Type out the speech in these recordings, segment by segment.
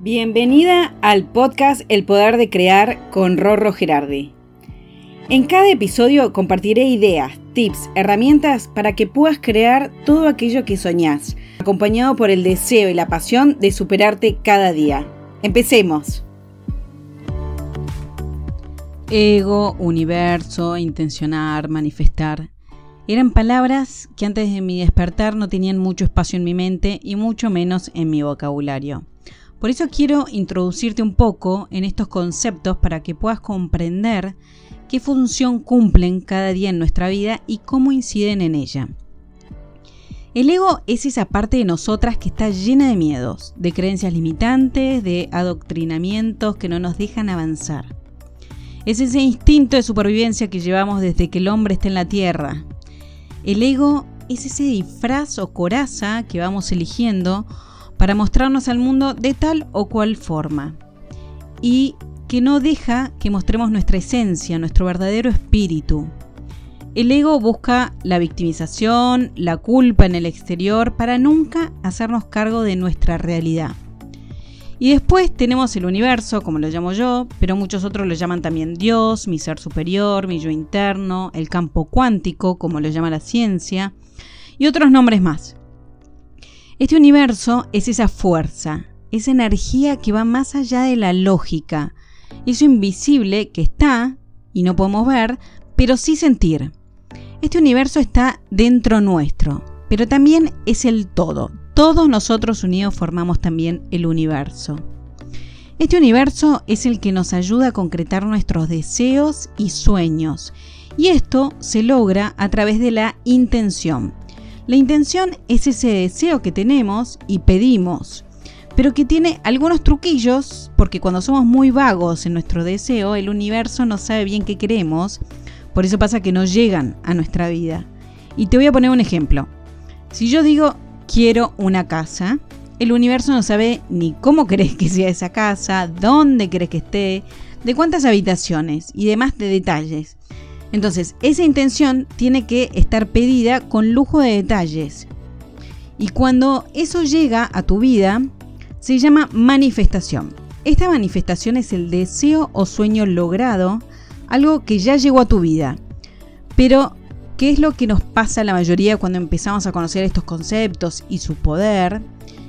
Bienvenida al podcast El Poder de Crear con Rorro Gerardi. En cada episodio compartiré ideas, tips, herramientas para que puedas crear todo aquello que soñás, acompañado por el deseo y la pasión de superarte cada día. Empecemos. Ego, universo, intencionar, manifestar. Eran palabras que antes de mi despertar no tenían mucho espacio en mi mente y mucho menos en mi vocabulario. Por eso quiero introducirte un poco en estos conceptos para que puedas comprender qué función cumplen cada día en nuestra vida y cómo inciden en ella. El ego es esa parte de nosotras que está llena de miedos, de creencias limitantes, de adoctrinamientos que no nos dejan avanzar. Es ese instinto de supervivencia que llevamos desde que el hombre está en la tierra. El ego es ese disfraz o coraza que vamos eligiendo para mostrarnos al mundo de tal o cual forma. Y que no deja que mostremos nuestra esencia, nuestro verdadero espíritu. El ego busca la victimización, la culpa en el exterior para nunca hacernos cargo de nuestra realidad. Y después tenemos el universo, como lo llamo yo, pero muchos otros lo llaman también Dios, mi ser superior, mi yo interno, el campo cuántico, como lo llama la ciencia, y otros nombres más. Este universo es esa fuerza, esa energía que va más allá de la lógica, eso invisible que está y no podemos ver, pero sí sentir. Este universo está dentro nuestro, pero también es el todo. Todos nosotros unidos formamos también el universo. Este universo es el que nos ayuda a concretar nuestros deseos y sueños, y esto se logra a través de la intención. La intención es ese deseo que tenemos y pedimos, pero que tiene algunos truquillos, porque cuando somos muy vagos en nuestro deseo, el universo no sabe bien qué queremos, por eso pasa que no llegan a nuestra vida. Y te voy a poner un ejemplo. Si yo digo quiero una casa, el universo no sabe ni cómo crees que sea esa casa, dónde crees que esté, de cuántas habitaciones y demás de detalles. Entonces, esa intención tiene que estar pedida con lujo de detalles. Y cuando eso llega a tu vida, se llama manifestación. Esta manifestación es el deseo o sueño logrado, algo que ya llegó a tu vida. Pero, ¿qué es lo que nos pasa a la mayoría cuando empezamos a conocer estos conceptos y su poder?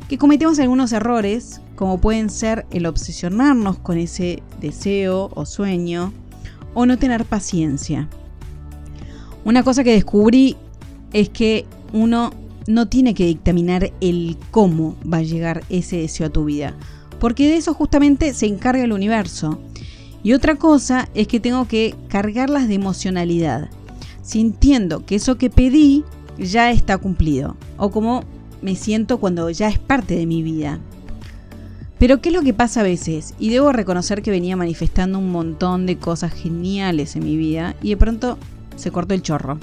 Que cometemos algunos errores, como pueden ser el obsesionarnos con ese deseo o sueño, o no tener paciencia. Una cosa que descubrí es que uno no tiene que dictaminar el cómo va a llegar ese deseo a tu vida, porque de eso justamente se encarga el universo. Y otra cosa es que tengo que cargarlas de emocionalidad, sintiendo que eso que pedí ya está cumplido, o como me siento cuando ya es parte de mi vida. Pero ¿qué es lo que pasa a veces? Y debo reconocer que venía manifestando un montón de cosas geniales en mi vida y de pronto se cortó el chorro.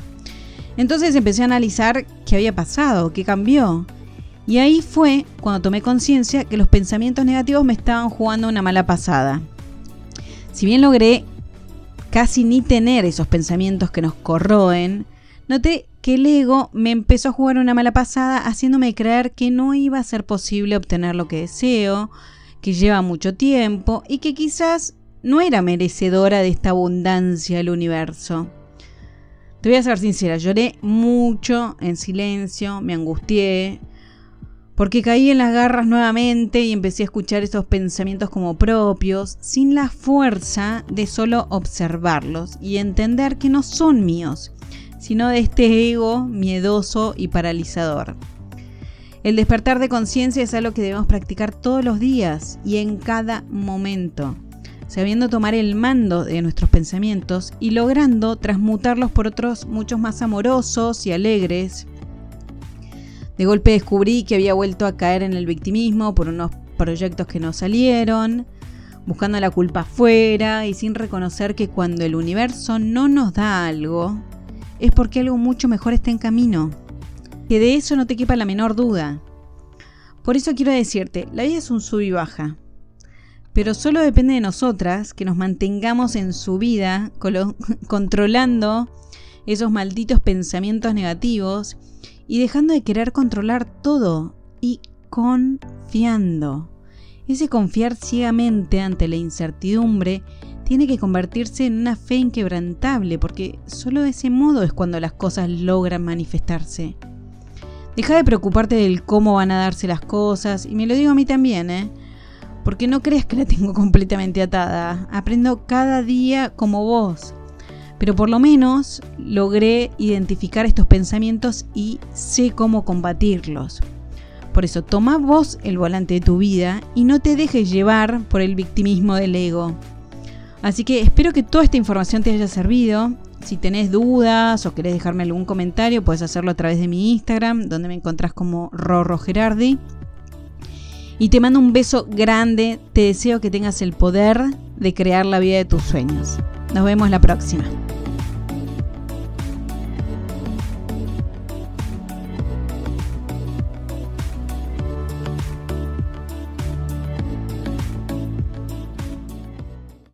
Entonces empecé a analizar qué había pasado, qué cambió. Y ahí fue cuando tomé conciencia que los pensamientos negativos me estaban jugando una mala pasada. Si bien logré casi ni tener esos pensamientos que nos corroen, noté que el ego me empezó a jugar una mala pasada haciéndome creer que no iba a ser posible obtener lo que deseo, que lleva mucho tiempo y que quizás no era merecedora de esta abundancia del universo. Te voy a ser sincera, lloré mucho en silencio, me angustié, porque caí en las garras nuevamente y empecé a escuchar esos pensamientos como propios, sin la fuerza de solo observarlos y entender que no son míos, sino de este ego miedoso y paralizador. El despertar de conciencia es algo que debemos practicar todos los días y en cada momento, sabiendo tomar el mando de nuestros pensamientos y logrando transmutarlos por otros muchos más amorosos y alegres. De golpe descubrí que había vuelto a caer en el victimismo por unos proyectos que no salieron, buscando la culpa afuera y sin reconocer que cuando el universo no nos da algo, es porque algo mucho mejor está en camino. Que de eso no te quepa la menor duda. Por eso quiero decirte, la vida es un sub y baja. Pero solo depende de nosotras que nos mantengamos en su vida, controlando esos malditos pensamientos negativos y dejando de querer controlar todo y confiando. Ese confiar ciegamente ante la incertidumbre tiene que convertirse en una fe inquebrantable, porque solo de ese modo es cuando las cosas logran manifestarse. Deja de preocuparte del cómo van a darse las cosas, y me lo digo a mí también, ¿eh? Porque no creas que la tengo completamente atada. Aprendo cada día como vos. Pero por lo menos logré identificar estos pensamientos y sé cómo combatirlos. Por eso, toma vos el volante de tu vida y no te dejes llevar por el victimismo del ego. Así que espero que toda esta información te haya servido. Si tenés dudas o querés dejarme algún comentario, puedes hacerlo a través de mi Instagram, donde me encontrás como Rorro Gerardi. Y te mando un beso grande. Te deseo que tengas el poder de crear la vida de tus sueños. Nos vemos la próxima.